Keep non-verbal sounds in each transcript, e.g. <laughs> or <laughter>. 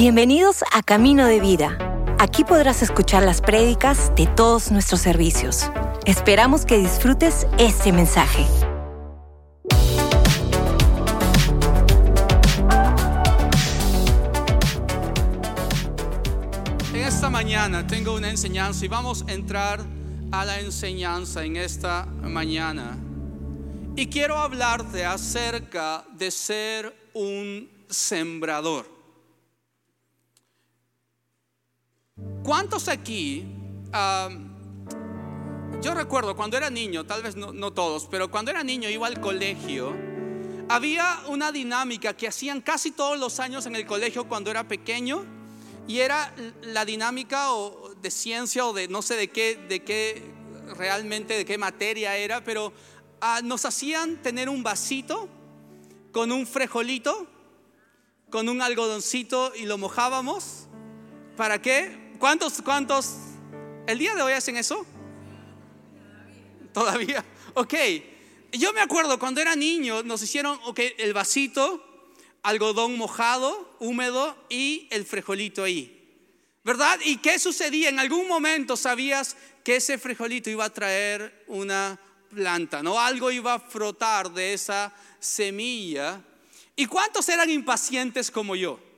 Bienvenidos a Camino de Vida. Aquí podrás escuchar las prédicas de todos nuestros servicios. Esperamos que disfrutes este mensaje. En esta mañana tengo una enseñanza y vamos a entrar a la enseñanza en esta mañana. Y quiero hablarte acerca de ser un sembrador. ¿Cuántos aquí, yo recuerdo cuando era niño, tal vez no, todos, pero cuando era niño iba al colegio, había una dinámica que hacían casi todos los años en el colegio cuando era pequeño y era la dinámica de ciencia o de no sé de qué, de qué realmente, de qué materia era, pero ah, nos hacían tener un vasito con un frejolito, con un algodoncito y lo mojábamos. ¿Para qué? ¿Cuántos, cuántos? ¿El día de hoy hacen eso? Todavía. Ok. Yo me acuerdo cuando era niño, nos hicieron okay, el vasito, algodón mojado, húmedo y el frijolito ahí. ¿Verdad? ¿Y qué sucedía? En algún momento sabías que ese frijolito iba a traer una planta, ¿no? Algo iba a frotar de esa semilla. ¿Y cuántos eran impacientes como yo?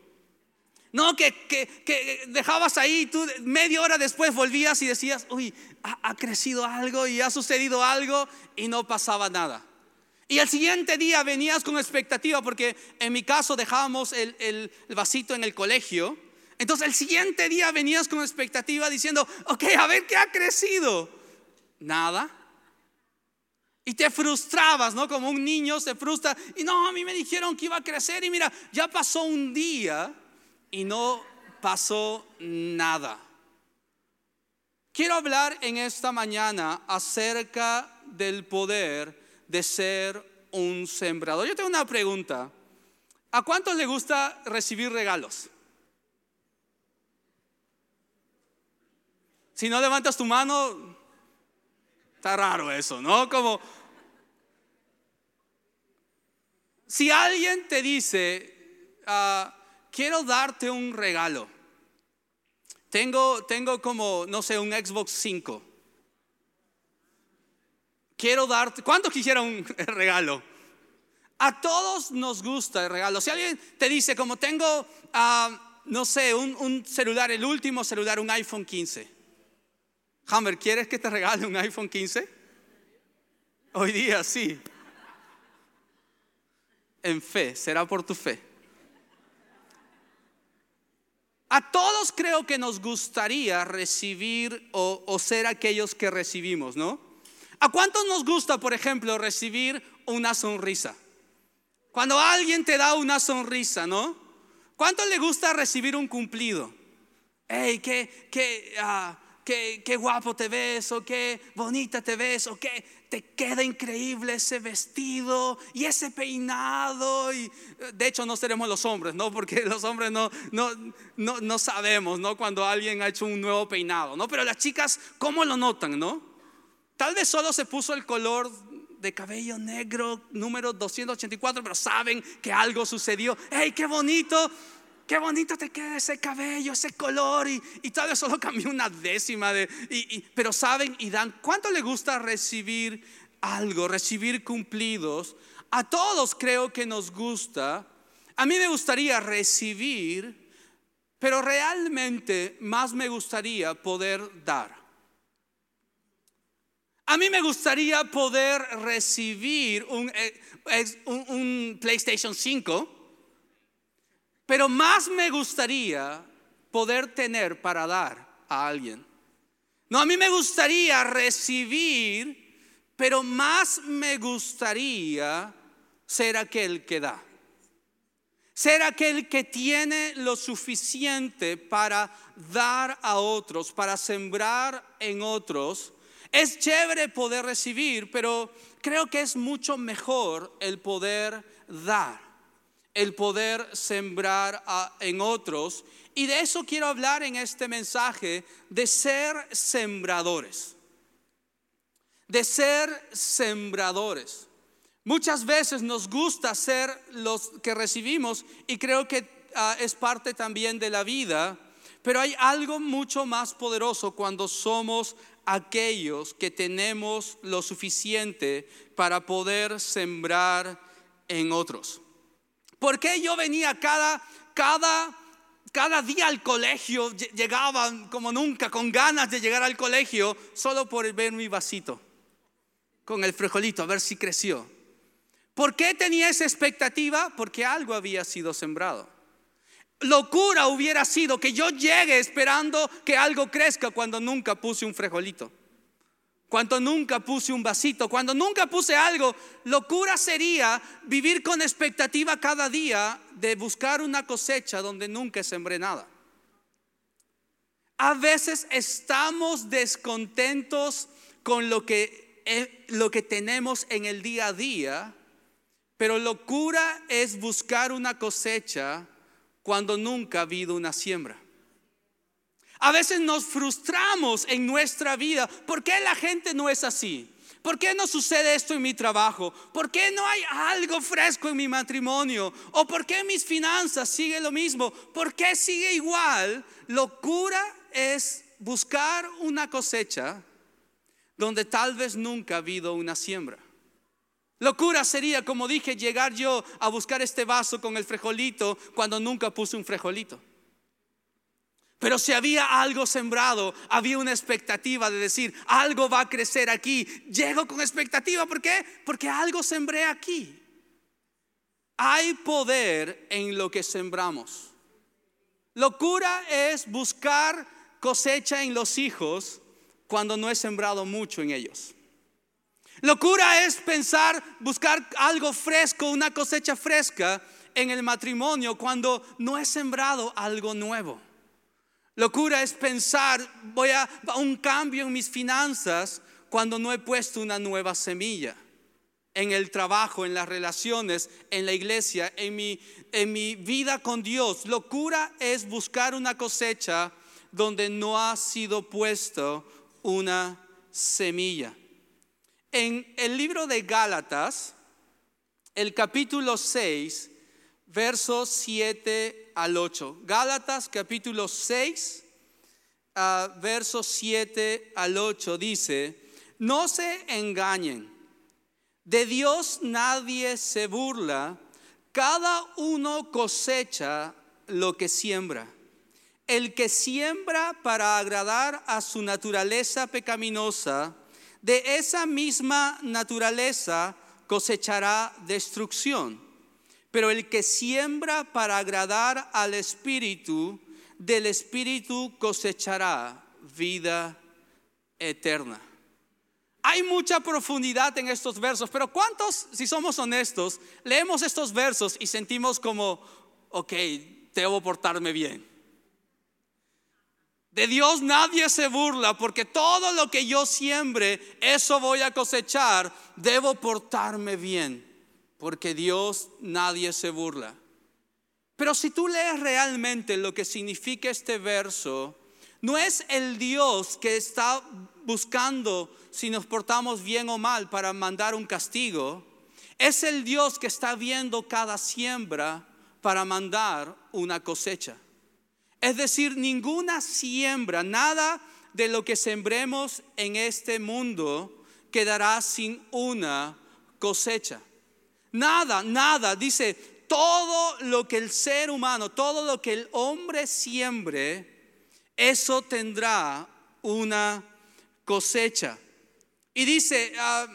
No, que, que, dejabas ahí, tú media hora después volvías y decías, uy, ha, crecido algo y ha sucedido algo y no pasaba nada. Y el siguiente día venías con expectativa porque en mi caso dejábamos el, el, vasito en el colegio. Entonces el siguiente día venías con expectativa diciendo, ok, a ver qué ha crecido. Nada. Y te frustrabas, ¿no? Como un niño se frustra. Y no, a mí me dijeron que iba a crecer y mira, ya pasó un día y no pasó nada. Quiero hablar en esta mañana acerca del poder de ser un sembrador. Yo tengo una pregunta. ¿A cuántos le gusta recibir regalos? Si no levantas tu mano, está raro eso, ¿no? Como si alguien te dice, uh, quiero darte un regalo. Tengo, tengo como, no sé, un Xbox 5. Quiero darte, ¿cuánto quisiera un <laughs> regalo? A todos nos gusta el regalo. Si alguien te dice, como tengo, ah, no sé, un, un, celular, el último celular, un iPhone 15. Hammer, ¿quieres que te regale un iPhone 15? Hoy día sí. En fe, será por tu fe. A todos creo que nos gustaría recibir o, ser aquellos que recibimos, ¿no? ¿A cuántos nos gusta, por ejemplo, recibir una sonrisa? Cuando alguien te da una sonrisa, ¿no? ¿Cuánto le gusta recibir un cumplido? ¡Ey, qué, qué, ah, qué, qué guapo te ves! ¿O qué bonita te ves? ¿O qué te queda increíble ese vestido y ese peinado. Y, de hecho, no seremos los hombres, ¿no? Porque <laughs> los hombres no, no, no, no sabemos, ¿no? Cuando alguien ha hecho un nuevo peinado, ¿no? Pero las chicas, ¿cómo lo notan, no? Tal vez solo se puso el color de cabello negro número 284, pero saben que algo sucedió. ¡Hey, qué bonito! Qué bonito te queda ese cabello, ese color, y, tal vez solo <laughs> cambió una décima, de, pero saben y dan, ¿cuánto le gusta recibir algo, recibir cumplidos? A todos creo que nos gusta. A mí me gustaría recibir, pero realmente más me gustaría poder dar. A mí me gustaría poder recibir un, eh, un, un PlayStation 5 pero más me gustaría poder tener para dar a alguien. No, a mí me gustaría recibir, pero más me gustaría ser aquel que da. Ser aquel que tiene lo suficiente para dar a otros, para sembrar en otros. Es chévere poder recibir, pero creo que es mucho mejor el poder dar el poder sembrar en otros. Y de eso quiero hablar en este mensaje, de ser sembradores. De ser sembradores. Muchas veces nos gusta ser los que recibimos y creo que ah, es parte también de la vida, pero hay algo mucho más poderoso cuando somos aquellos que tenemos lo suficiente para poder sembrar en otros. ¿Por qué yo venía cada, cada, cada día al colegio? Llegaba como nunca, con ganas de llegar al colegio, solo por ver mi vasito, con el frijolito, a ver si creció. ¿Por qué tenía esa expectativa? Porque algo había sido sembrado. Locura hubiera sido que yo llegue esperando que algo crezca cuando nunca puse un frijolito, cuando nunca puse un vasito, cuando nunca puse algo. Locura sería vivir con expectativa cada día de buscar una cosecha donde nunca sembré nada. A veces estamos descontentos con lo que, eh, lo que tenemos en el día a día, pero locura es buscar una cosecha cuando nunca ha habido una siembra. A veces nos frustramos en nuestra vida. ¿Por qué la gente no es así? ¿Por qué no sucede esto en mi trabajo? ¿Por qué no hay algo fresco en mi matrimonio? ¿O por qué mis finanzas siguen lo mismo? ¿Por qué sigue igual? Locura es buscar una cosecha donde tal vez nunca ha habido una siembra. Locura sería, como dije, llegar yo a buscar este vaso con el frejolito cuando nunca puse un frejolito. Pero si había algo sembrado, había una expectativa de decir, algo va a crecer aquí. Llego con expectativa, ¿por qué? Porque algo sembré aquí. Hay poder en lo que sembramos. Locura es buscar cosecha en los hijos cuando no he sembrado mucho en ellos. Locura es pensar, buscar algo fresco, una cosecha fresca en el matrimonio cuando no he sembrado algo nuevo. Locura es pensar, voy a, un cambio en mis finanzas cuando no he puesto una nueva semilla en el trabajo, en las relaciones, en la iglesia, en mi, en mi vida con Dios. Locura es buscar una cosecha donde no ha sido puesto una semilla. En el libro de Gálatas, el capítulo 6, versos 7 al 8. Gálatas capítulo 6, uh, versos 7 al 8 dice, no se engañen, de Dios nadie se burla, cada uno cosecha lo que siembra. El que siembra para agradar a su naturaleza pecaminosa, de esa misma naturaleza cosechará destrucción. Pero el que siembra para agradar al Espíritu, del Espíritu cosechará vida eterna. Hay mucha profundidad en estos versos, pero ¿cuántos, si somos honestos, leemos estos versos y sentimos como, ok, debo portarme bien? De Dios nadie se burla porque todo lo que yo siembre, eso voy a cosechar. Debo portarme bien porque Dios nadie se burla. Pero si tú lees realmente lo que significa este verso, no es el Dios que está buscando si nos portamos bien o mal para mandar un castigo. Es el Dios que está viendo cada siembra para mandar una cosecha. Es decir, ninguna siembra, nada de lo que sembremos en este mundo quedará sin una cosecha. Nada, nada, dice, todo lo que el ser humano, todo lo que el hombre siembre, eso tendrá una cosecha. Y dice, ah,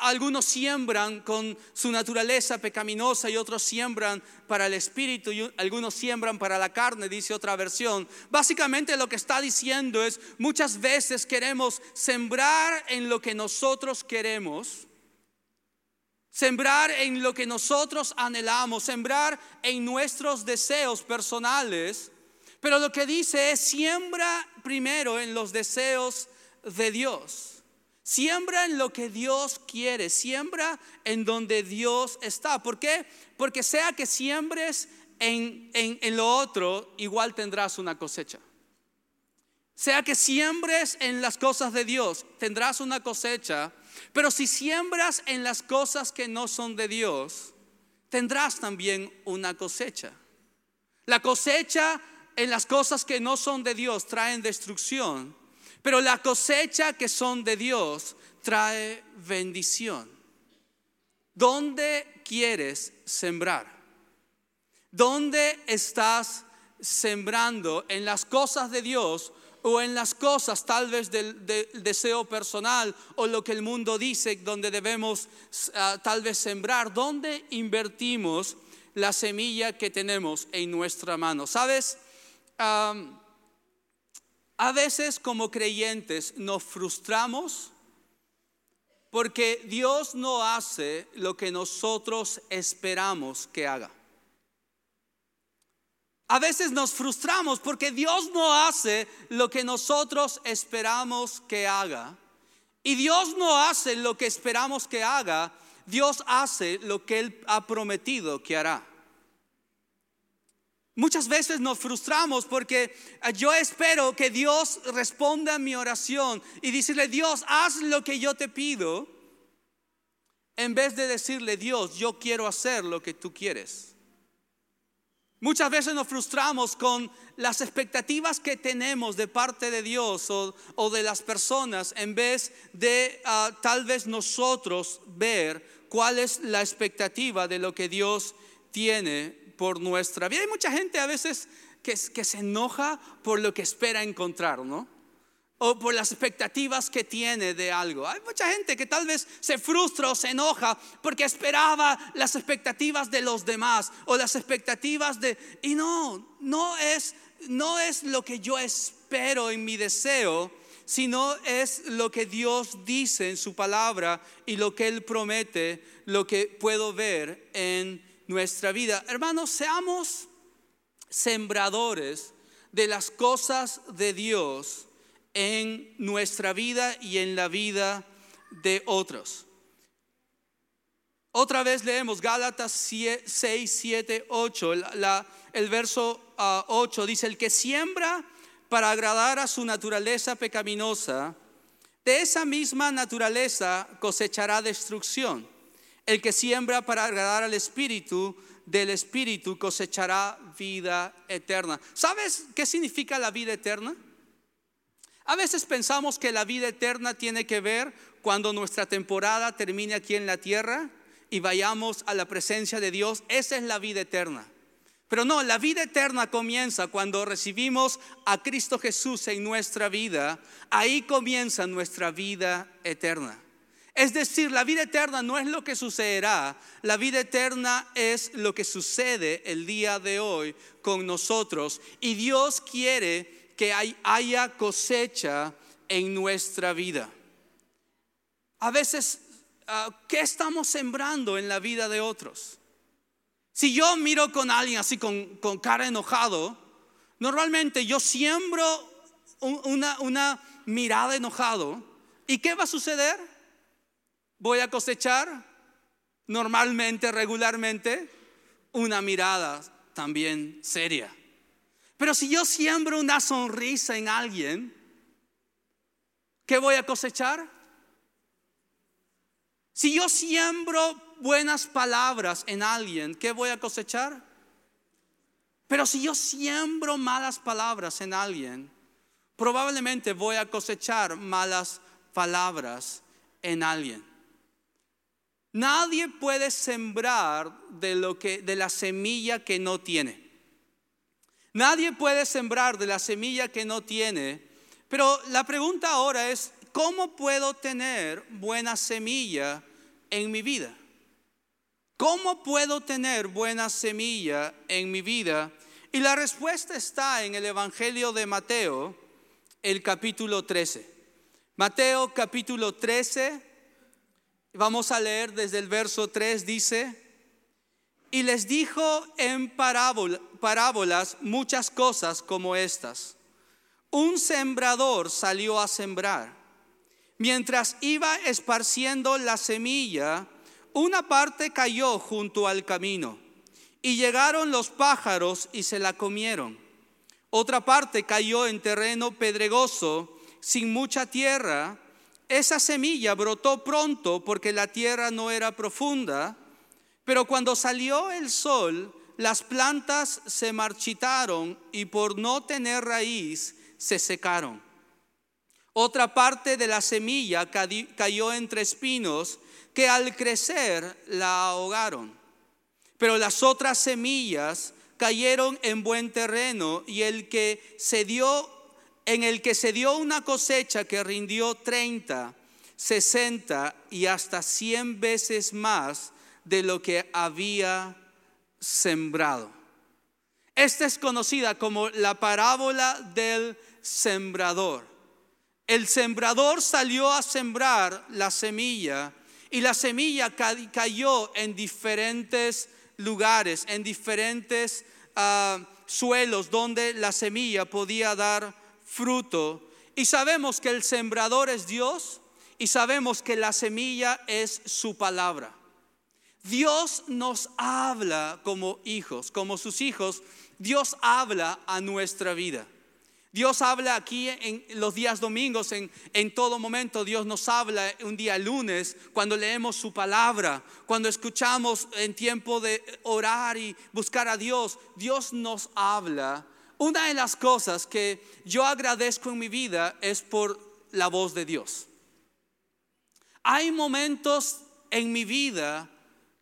algunos siembran con su naturaleza pecaminosa y otros siembran para el espíritu y algunos siembran para la carne, dice otra versión. Básicamente lo que está diciendo es, muchas veces queremos sembrar en lo que nosotros queremos, sembrar en lo que nosotros anhelamos, sembrar en nuestros deseos personales, pero lo que dice es, siembra primero en los deseos de Dios. Siembra en lo que Dios quiere, siembra en donde Dios está. ¿Por qué? Porque sea que siembres en, en, lo otro, igual tendrás una cosecha. Sea que siembres en las cosas de Dios, tendrás una cosecha. Pero si siembras en las cosas que no son de Dios, tendrás también una cosecha. La cosecha en las cosas que no son de Dios traen destrucción, pero la cosecha que son de Dios trae bendición. ¿Dónde quieres sembrar? ¿Dónde estás sembrando? ¿En las cosas de Dios o en las cosas tal vez del, deseo personal o lo que el mundo dice donde debemos ah, tal vez sembrar? ¿Dónde invertimos la semilla que tenemos en nuestra mano? ¿Sabes? a veces como creyentes nos frustramos porque Dios no hace lo que nosotros esperamos que haga. A veces nos frustramos porque Dios no hace lo que nosotros esperamos que haga. Y Dios no hace lo que esperamos que haga, Dios hace lo que Él ha prometido que hará. Muchas veces nos frustramos porque yo espero que Dios responda a mi oración y decirle, Dios, haz lo que yo te pido, en vez de decirle, Dios, yo quiero hacer lo que tú quieres. Muchas veces nos frustramos con las expectativas que tenemos de parte de Dios o, de las personas en vez de ah, tal vez nosotros ver cuál es la expectativa de lo que Dios tiene por nuestra vida. Hay mucha gente a veces que, que se enoja por lo que espera encontrar, ¿no? O por las expectativas que tiene de algo. Hay mucha gente que tal vez se frustra o se enoja porque esperaba las expectativas de los demás o las expectativas de y no, no es no es lo que yo espero en mi deseo, sino es lo que Dios dice en su palabra y lo que él promete, lo que puedo ver en nuestra vida. Hermanos, seamos sembradores de las cosas de Dios en nuestra vida y en la vida de otros. Otra vez leemos Gálatas 6, 7, 8. el verso 8 ah, dice, el que siembra para agradar a su naturaleza pecaminosa, de esa misma naturaleza cosechará destrucción. El que siembra para agradar al Espíritu, del Espíritu cosechará vida eterna. ¿Sabes qué significa la vida eterna? A veces pensamos que la vida eterna tiene que ver cuando nuestra temporada termine aquí en la tierra y vayamos a la presencia de Dios. Esa es la vida eterna. Pero no, la vida eterna comienza cuando recibimos a Cristo Jesús en nuestra vida. Ahí comienza nuestra vida eterna. Es decir, la vida eterna no es lo que sucederá, la vida eterna es lo que sucede el día de hoy con nosotros. Y Dios quiere que haya cosecha en nuestra vida. A veces, ah, ¿qué estamos sembrando en la vida de otros? Si yo miro con alguien así con, cara enojado, normalmente yo siembro una, una mirada enojado. ¿Y qué va a suceder? Voy a cosechar normalmente, regularmente, una mirada también seria. Pero si yo siembro una sonrisa en alguien, ¿qué voy a cosechar? Si yo siembro buenas palabras en alguien, ¿qué voy a cosechar? Pero si yo siembro malas palabras en alguien, probablemente voy a cosechar malas palabras en alguien. Nadie puede sembrar de lo que de la semilla que no tiene. Nadie puede sembrar de la semilla que no tiene, pero la pregunta ahora es, ¿cómo puedo tener buena semilla en mi vida? ¿Cómo puedo tener buena semilla en mi vida? Y la respuesta está en el Evangelio de Mateo, el capítulo 13. Mateo capítulo 13, vamos a leer desde el verso 3, dice, y les dijo en parábolas muchas cosas como estas. Un sembrador salió a sembrar. Mientras iba esparciendo la semilla, una parte cayó junto al camino y llegaron los pájaros y se la comieron. Otra parte cayó en terreno pedregoso, sin mucha tierra. Esa semilla brotó pronto porque la tierra no era profunda Pero cuando salió el sol, las plantas se marchitaron y por no tener raíz se secaron. Otra parte de la semilla cayó entre espinos que al crecer la ahogaron. Pero las otras semillas cayeron en buen terreno y el que se dio en el que se dio una cosecha que rindió 30, 60 y hasta 100 veces más de lo que había sembrado. Esta es conocida como la parábola del sembrador. El sembrador salió a sembrar la semilla y la semilla cayó en diferentes lugares, en diferentes ah, suelos donde la semilla podía dar fruto. Y sabemos que el sembrador es Dios y sabemos que la semilla es su palabra. Dios nos habla como hijos, como sus hijos, Dios habla a nuestra vida. Dios habla aquí en los días domingos, en, en, todo momento. Dios nos habla un día lunes, cuando leemos su palabra, cuando escuchamos en tiempo de orar y buscar a Dios. Dios nos habla. Una de las cosas que yo agradezco en mi vida es por la voz de Dios. Hay momentos en mi vida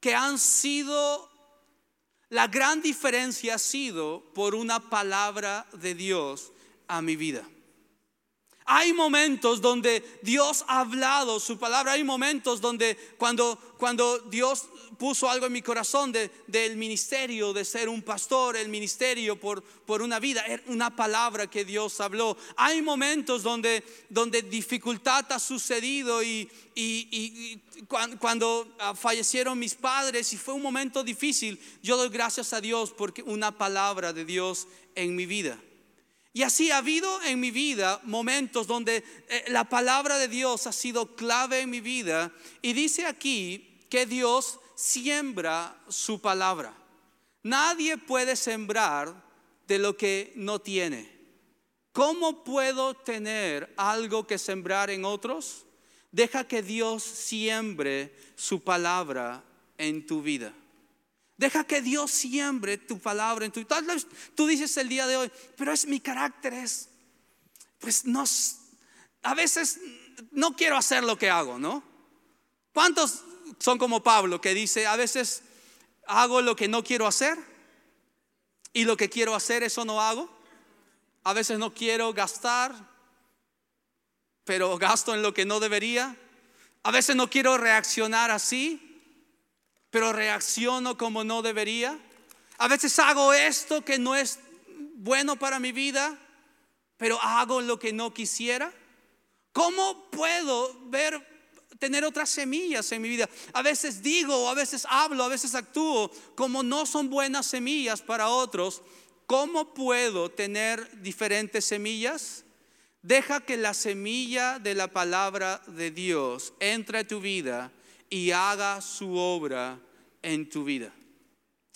que han sido, la gran diferencia ha sido por una palabra de Dios a mi vida. Hay momentos donde Dios ha hablado su palabra. Hay momentos donde cuando, cuando Dios puso algo en mi corazón del ministerio, de ser un pastor, el ministerio por, por una vida, una palabra que Dios habló. Hay momentos donde, donde dificultad ha sucedido y, y, cuando, ah, fallecieron mis padres y fue un momento difícil, yo doy gracias a Dios porque una palabra de Dios en mi vida. Y así ha habido en mi vida momentos donde eh, la palabra de Dios ha sido clave en mi vida. Y dice aquí que Dios siembra su palabra. Nadie puede sembrar de lo que no tiene. ¿Cómo puedo tener algo que sembrar en otros? Deja que Dios siembre su palabra en tu vida. Deja que Dios siembre tu palabra en tu vida. Tú dices el día de hoy, pero es mi carácter, es, pues no, a veces no quiero hacer lo que hago, ¿no? ¿Cuántos son como Pablo que dice, a veces hago lo que no quiero hacer y lo que quiero hacer, eso no hago? A veces no quiero gastar, pero gasto en lo que no debería. A veces no quiero reaccionar así, pero reacciono como no debería. A veces hago esto que no es bueno para mi vida, pero hago lo que no quisiera. ¿Cómo puedo ver tener otras semillas en mi vida? A veces digo, a veces hablo, a veces actúo como no son buenas semillas para otros. ¿Cómo puedo tener diferentes semillas? Deja que la semilla de la palabra de Dios entre tu vida y haga su obra en tu vida.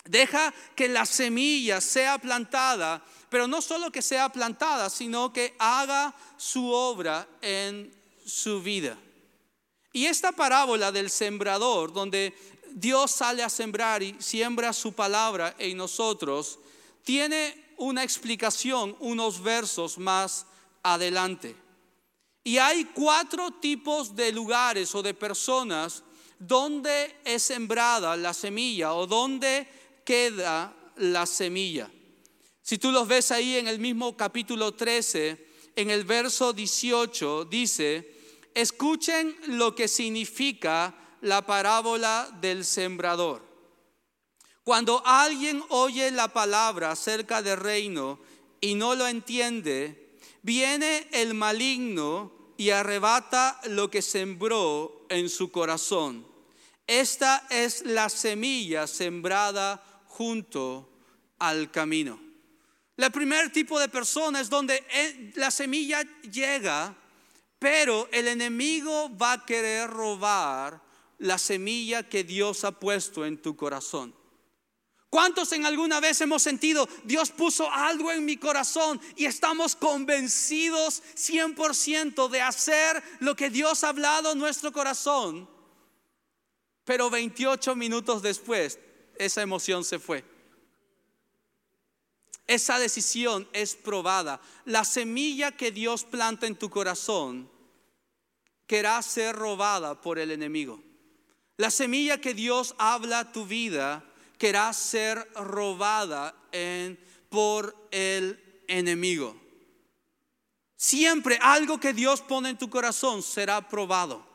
Deja que la semilla sea plantada, pero no solo que sea plantada, sino que haga su obra en su vida. Y esta parábola del sembrador, donde Dios sale a sembrar y siembra su palabra en nosotros, tiene una explicación unos versos más adelante. Y hay cuatro tipos de lugares o de personas donde es sembrada la semilla o donde queda la semilla. Si tú los ves ahí en el mismo capítulo 13, en el verso 18, dice, escuchen lo que significa la parábola del sembrador. Cuando alguien oye la palabra acerca del reino y no lo entiende, viene el maligno y arrebata lo que sembró en su corazón. Esta es la semilla sembrada junto al camino. El primer tipo de persona es donde eh, la semilla llega, pero el enemigo va a querer robar la semilla que Dios ha puesto en tu corazón. ¿Cuántos en alguna vez hemos sentido, Dios puso algo en mi corazón y estamos convencidos 100% de hacer lo que Dios ha hablado en nuestro corazón? Pero 28 minutos después, esa emoción se fue. Esa decisión es probada. La semilla que Dios planta en tu corazón querrá ser robada por el enemigo. La semilla que Dios habla a tu vida querrá ser robada por el enemigo. Siempre algo que Dios pone en tu corazón será probado.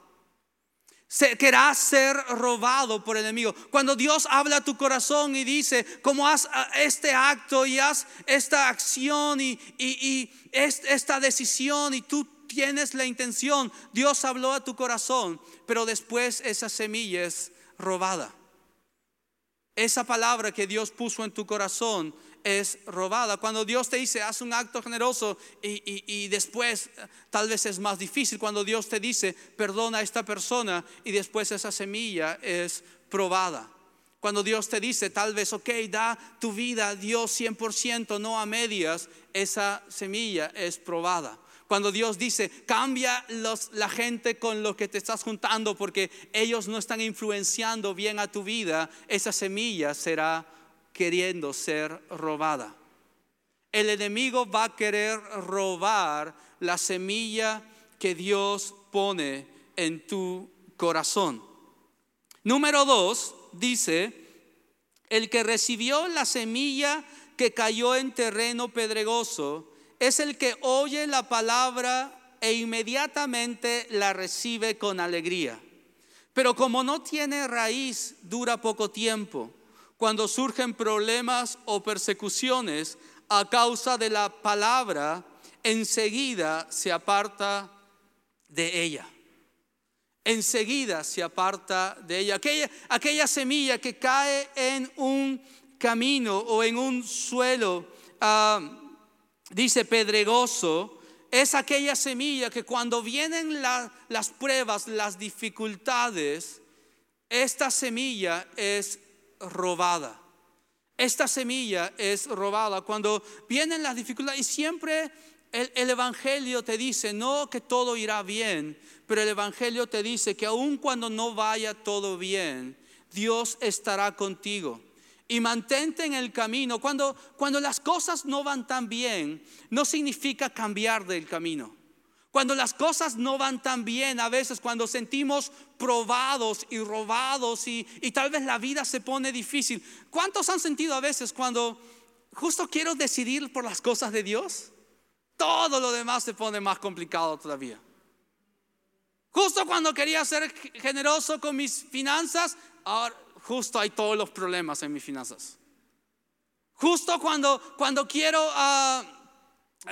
Se querrá ser robado por el enemigo. Cuando Dios habla a tu corazón y dice, como haz ah, este acto y haz esta acción y, y esta decisión y tú tienes la intención, Dios habló a tu corazón, pero después esa semilla es robada. Esa palabra que Dios puso en tu corazón es robada. Cuando Dios te dice, haz un acto generoso y, después tal vez es más difícil. Cuando Dios te dice, perdona a esta persona y después esa semilla es probada. Cuando Dios te dice, tal vez, ok, da tu vida a Dios 100%, no a medias, esa semilla es probada. Cuando Dios dice, cambia la gente con lo que te estás juntando porque ellos no están influenciando bien a tu vida, esa semilla será queriendo ser robada. El enemigo va a querer robar la semilla que Dios pone en tu corazón. Número dos, dice, el que recibió la semilla que cayó en terreno pedregoso es el que oye la palabra e inmediatamente la recibe con alegría. Pero como no tiene raíz, dura poco tiempo cuando surgen problemas o persecuciones a causa de la palabra, enseguida se aparta de ella. Enseguida se aparta de ella. Aquella, semilla que cae en un camino o en un suelo, ah, dice pedregoso, es aquella semilla que cuando vienen las pruebas, las dificultades, esta semilla es robada. Esta semilla es robada. Cuando vienen las dificultades, y siempre el, Evangelio te dice, no que todo irá bien, pero el Evangelio te dice que aun cuando no vaya todo bien, Dios estará contigo. Y mantente en el camino. Cuando, cuando las cosas no van tan bien, no significa cambiar del camino. Cuando las cosas no van tan bien, a veces cuando sentimos probados y robados y, tal vez la vida se pone difícil. ¿Cuántos han sentido a veces cuando justo quiero decidir por las cosas de Dios? Todo lo demás se pone más complicado todavía. Justo cuando quería ser generoso con mis finanzas, ahora justo hay todos los problemas en mis finanzas. Justo cuando, cuando quiero ah,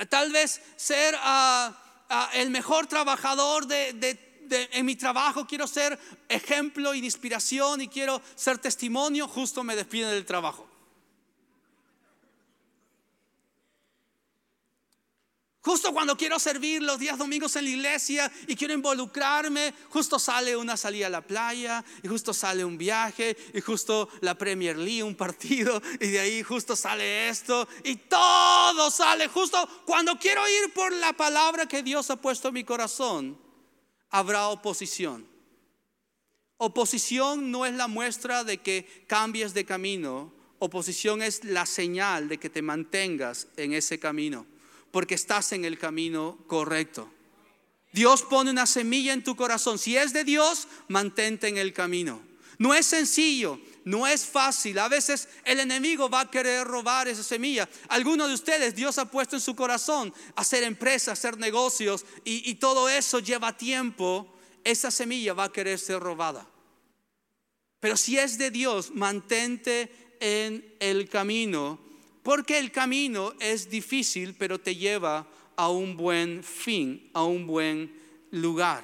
tal vez ser... Uh, el mejor trabajador de, en mi trabajo, quiero ser ejemplo y inspiración y quiero ser testimonio, justo me despiden del trabajo. Justo cuando quiero servir los días domingos en la iglesia y quiero involucrarme, justo sale una salida a la playa y justo sale un viaje y justo la Premier League, un partido y de ahí justo sale esto y todo sale justo cuando quiero ir por la palabra que Dios ha puesto en mi corazón. Habrá oposición. Oposición no es la muestra de que cambies de camino, oposición es la señal de que te mantengas en ese camino porque estás en el camino correcto. Dios pone una semilla en tu corazón. Si es de Dios, mantente en el camino. No es sencillo, no es fácil. A veces el enemigo va a querer robar esa semilla. Algunos de ustedes Dios ha puesto en su corazón hacer empresas, hacer negocios y, y todo eso lleva tiempo. Esa semilla va a querer ser robada. Pero si es de Dios, mantente en el camino porque el camino es difícil, pero te lleva a un buen fin, a un buen lugar.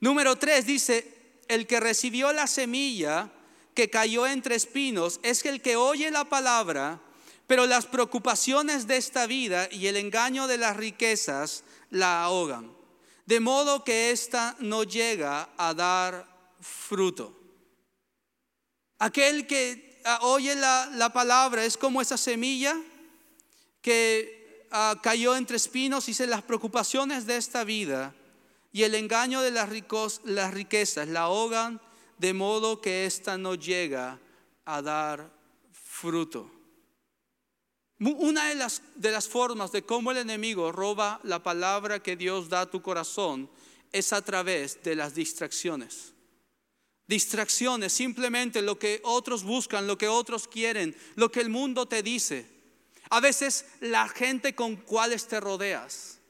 Número tres dice, el que recibió la semilla que cayó entre espinos es el que oye la palabra, pero las preocupaciones de esta vida y el engaño de las riquezas la ahogan, de modo que ésta no llega a dar fruto. Aquel que Ah, oye la, palabra, es como esa semilla que ah, cayó entre espinos, y las preocupaciones de esta vida y el engaño de las, ricos, las riquezas la ahogan de modo que ésta no llega a dar fruto. Una de las, de las formas de cómo el enemigo roba la palabra que Dios da a tu corazón es a través de las distracciones. Distracciones, simplemente lo que otros buscan, lo que otros quieren, lo que el mundo te dice. A veces la gente con cuales te rodeas.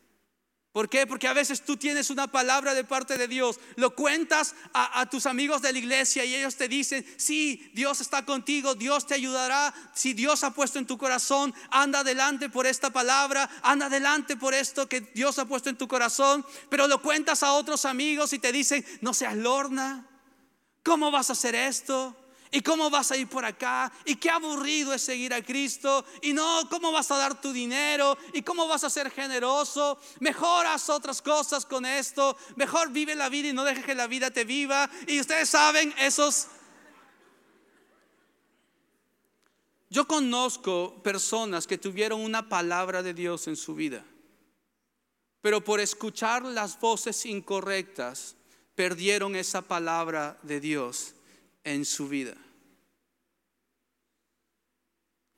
¿Por qué? Porque a veces tú tienes una palabra de parte de Dios, lo cuentas a, tus amigos de la iglesia y ellos te dicen, sí, Dios está contigo, Dios te ayudará, si Dios ha puesto en tu corazón, anda adelante por esta palabra, anda adelante por esto que Dios ha puesto en tu corazón, pero lo cuentas a otros amigos y te dicen, no seas lorna, ¿cómo vas a hacer esto? ¿Y cómo vas a ir por acá? ¿Y qué aburrido es seguir a Cristo? ¿Y no, cómo vas a dar tu dinero? ¿Y cómo vas a ser generoso? Mejor haz otras cosas con esto. Mejor vive la vida y no dejes que la vida te viva. Y ustedes saben, esos... Yo conozco personas que tuvieron una palabra de Dios en su vida, pero por escuchar las voces incorrectas, perdieron esa palabra de Dios en su vida.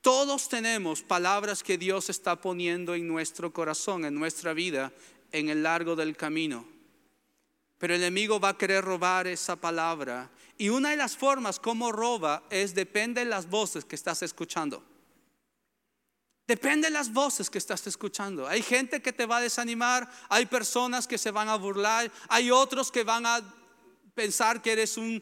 Todos tenemos palabras que Dios está poniendo en nuestro corazón, en nuestra vida, en el largo del camino. Pero el enemigo va a querer robar esa palabra. Y una de las formas como roba es depende de las voces que estás escuchando. Depende de las voces que estás escuchando. Hay gente que te va a desanimar, hay personas que se van a burlar, hay otros que van a pensar que eres un,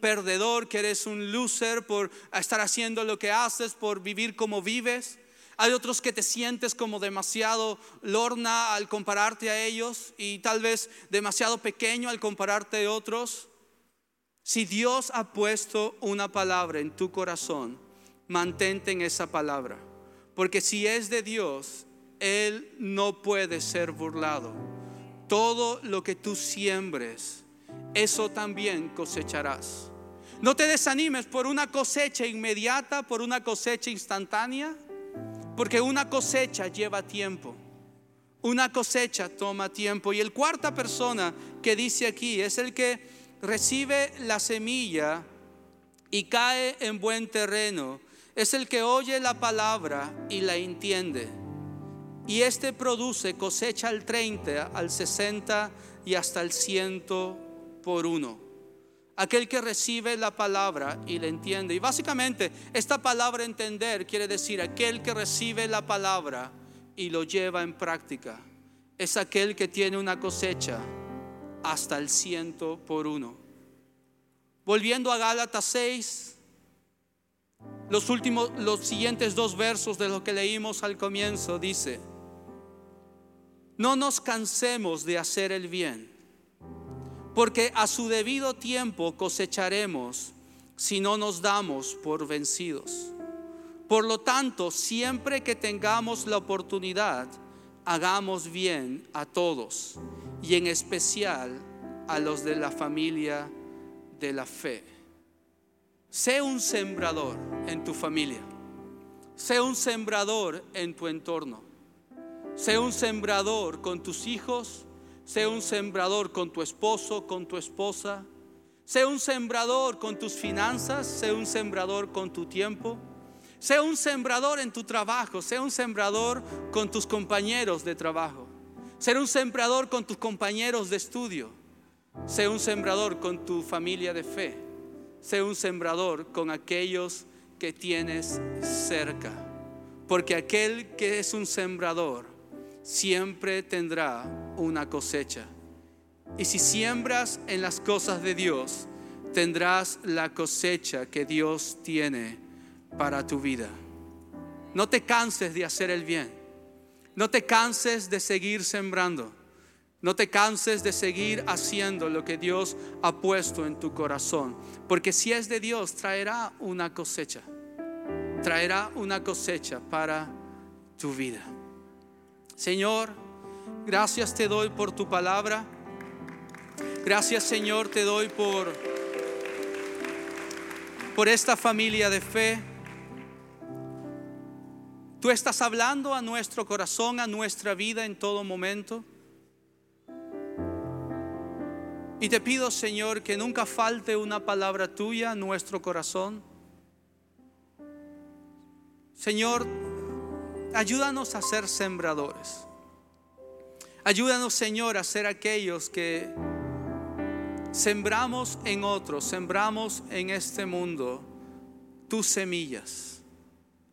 perdedor, que eres un loser por estar haciendo lo que haces, por vivir como vives. Hay otros que te sientes como demasiado lorna al compararte a ellos y tal vez demasiado pequeño al compararte a otros. Si Dios ha puesto una palabra en tu corazón, mantente en esa palabra. Porque si es de Dios, Él no puede ser burlado. Todo lo que tú siembres, eso también cosecharás. No te desanimes por una cosecha inmediata, por una cosecha instantánea, porque una cosecha lleva tiempo. Una cosecha toma tiempo. Y el cuarta persona que dice aquí es el que recibe la semilla y cae en buen terreno. Es el que oye la palabra y la entiende. Y este produce cosecha al 30, al 60 y hasta el 100 por uno. Aquel que recibe la palabra y la entiende. Y básicamente esta palabra entender quiere decir aquel que recibe la palabra y lo lleva en práctica. Es aquel que tiene una cosecha hasta el ciento por uno. Volviendo a Gálatas 6, los últimos, los siguientes dos versos de lo que leímos al comienzo dice, no nos cansemos de hacer el bien porque a su debido tiempo cosecharemos si no nos damos por vencidos. Por lo tanto, siempre que tengamos la oportunidad, hagamos bien a todos y en especial a los de la familia de la fe. Sé un sembrador en tu familia. Sé un sembrador en tu entorno. Sé un sembrador con tus hijos, Sé un sembrador con tu esposo, con tu esposa. Sé un sembrador con tus finanzas. Sé un sembrador con tu tiempo. Sé un sembrador en tu trabajo. Sé un sembrador con tus compañeros de trabajo. Sé un sembrador con tus compañeros de estudio. Sé un sembrador con tu familia de fe. Sé un sembrador con aquellos que tienes cerca. Porque aquel que es un sembrador siempre tendrá una cosecha. Y si siembras en las cosas de Dios, tendrás la cosecha que Dios tiene para tu vida. No te canses de hacer el bien. No te canses de seguir sembrando. No te canses de seguir haciendo lo que Dios ha puesto en tu corazón. Porque si es de Dios, traerá una cosecha. Traerá una cosecha para tu vida. Señor, gracias te doy por tu palabra. Gracias Señor te doy por, por esta familia de fe. Tú estás hablando a nuestro corazón, a nuestra vida en todo momento. Y te pido, Señor, que nunca falte una palabra tuya en nuestro corazón. Señor, ayúdanos a ser sembradores. Ayúdanos, Señor, a ser aquellos que sembramos en otros, sembramos en este mundo tus semillas,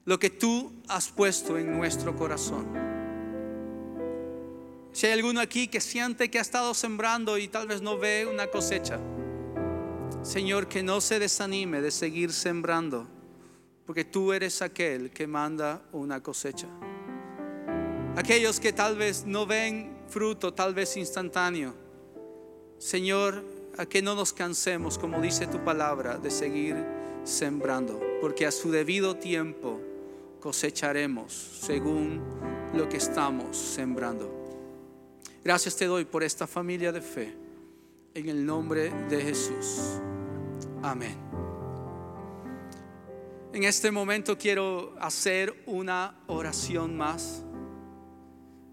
lo que tú has puesto en nuestro corazón. Si hay alguno aquí que siente que ha estado sembrando y tal vez no ve una cosecha, Señor, que no se desanime de seguir sembrando, porque tú eres aquel que manda una cosecha. Aquellos que tal vez no ven fruto, tal vez instantáneo, Señor, a que no nos cansemos, como dice tu palabra, de seguir sembrando, porque a su debido tiempo cosecharemos según lo que estamos sembrando. Gracias te doy por esta familia de fe. En el nombre de Jesús. Amén. En este momento quiero hacer una oración más.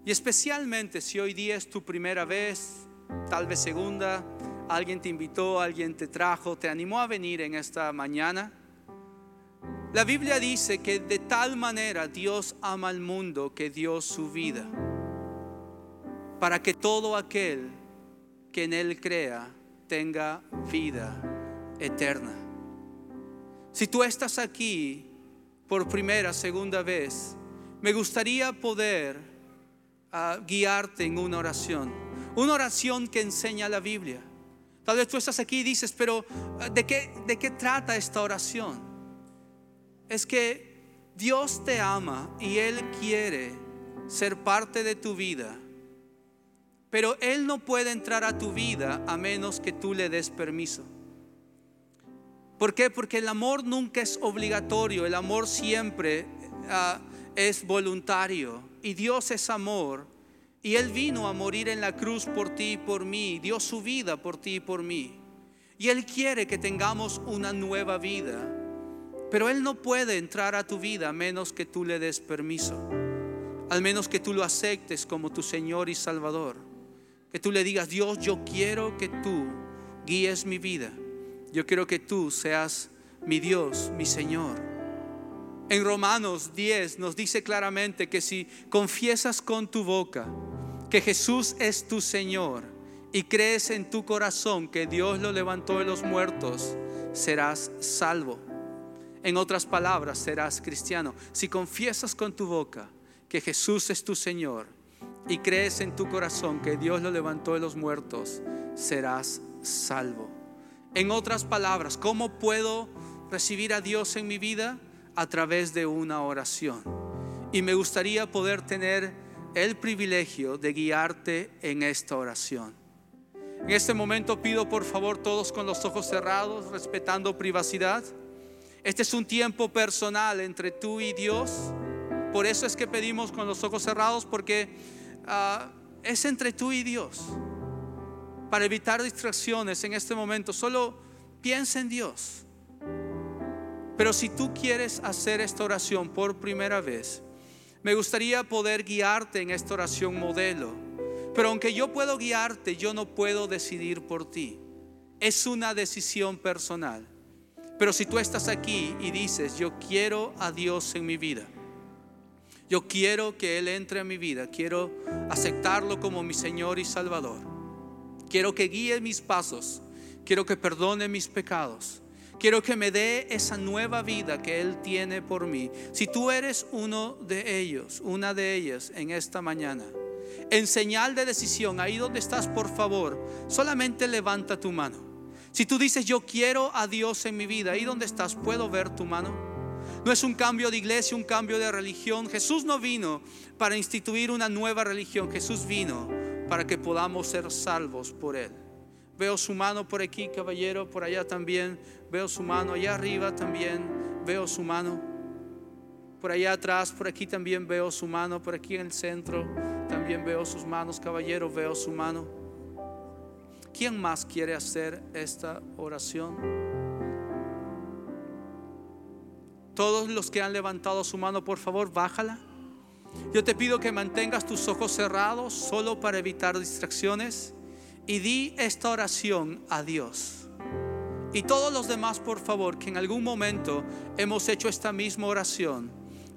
Y especialmente si hoy día es tu primera vez, tal vez segunda, alguien te invitó, alguien te trajo, te animó a venir en esta mañana. La Biblia dice que de tal manera Dios ama al mundo que dio su vida para que todo aquel que en Él crea tenga vida eterna. Si tú estás aquí por primera, segunda vez, me gustaría poder ah, guiarte en una oración, una oración que enseña la Biblia. Tal vez tú estás aquí y dices, pero ah, ¿de qué, ¿de qué trata esta oración? Es que Dios te ama y Él quiere ser parte de tu vida pero Él no puede entrar a tu vida a menos que tú le des permiso. ¿Por qué? Porque el amor nunca es obligatorio, el amor siempre ah, es voluntario. Y Dios es amor. Y Él vino a morir en la cruz por ti y por mí, dio su vida por ti y por mí. Y Él quiere que tengamos una nueva vida. Pero Él no puede entrar a tu vida a menos que tú le des permiso. Al menos que tú lo aceptes como tu Señor y Salvador. Que tú le digas, Dios, yo quiero que tú guíes mi vida. Yo quiero que tú seas mi Dios, mi Señor. En Romanos 10 nos dice claramente que si confiesas con tu boca que Jesús es tu Señor y crees en tu corazón que Dios lo levantó de los muertos, serás salvo. En otras palabras, serás cristiano. Si confiesas con tu boca que Jesús es tu Señor y crees en tu corazón que Dios lo levantó de los muertos, serás salvo. En otras palabras, ¿cómo puedo recibir a Dios en mi vida? A través de una oración. Y me gustaría poder tener el privilegio de guiarte en esta oración. En este momento pido por favor todos con los ojos cerrados, respetando privacidad. Este es un tiempo personal entre tú y Dios. Por eso es que pedimos con los ojos cerrados, porque Ah, es entre tú y Dios. Para evitar distracciones en este momento, solo piensa en Dios. Pero si tú quieres hacer esta oración por primera vez, me gustaría poder guiarte en esta oración modelo. Pero aunque yo puedo guiarte, yo no puedo decidir por ti. Es una decisión personal. Pero si tú estás aquí y dices, yo quiero a Dios en mi vida, yo quiero que Él entre en mi vida, quiero aceptarlo como mi Señor y Salvador. Quiero que guíe mis pasos, quiero que perdone mis pecados. Quiero que me dé esa nueva vida que Él tiene por mí. Si tú eres uno de ellos, una de ellas en esta mañana, en señal de decisión, ahí donde estás, por favor, solamente levanta tu mano. Si tú dices, yo quiero a Dios en mi vida, ahí donde estás, ¿puedo ver tu mano? No es un cambio de iglesia, un cambio de religión. Jesús no vino para instituir una nueva religión. Jesús vino para que podamos ser salvos por Él. Veo su mano por aquí, caballero, por allá también. Veo su mano, allá arriba también veo su mano. Por allá atrás, por aquí también veo su mano. Por aquí en el centro también veo sus manos, caballero, veo su mano. ¿Quién más quiere hacer esta oración? Todos los que han levantado su mano, por favor, bájala. Yo te pido que mantengas tus ojos cerrados solo para evitar distracciones y di esta oración a Dios. Y todos los demás, por favor, que en algún momento hemos hecho esta misma oración,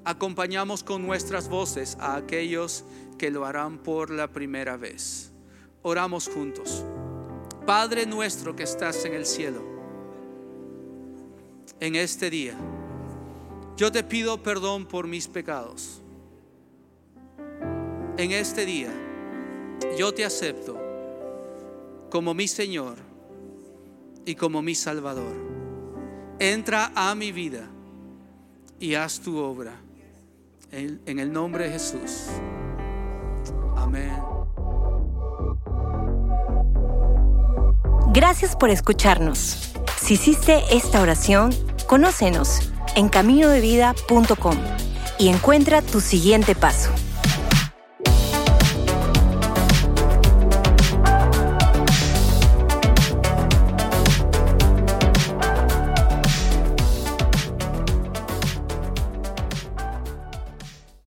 acompañamos con nuestras voces a aquellos que lo harán por la primera vez. Oramos juntos. Padre nuestro que estás en el cielo, en este día, yo te pido perdón por mis pecados. En este día, yo te acepto como mi Señor y como mi Salvador. Entra a mi vida y haz tu obra. En, el nombre de Jesús. Amén. Gracias por escucharnos. Si hiciste esta oración, conócenos en caminodevida.com y encuentra tu siguiente paso.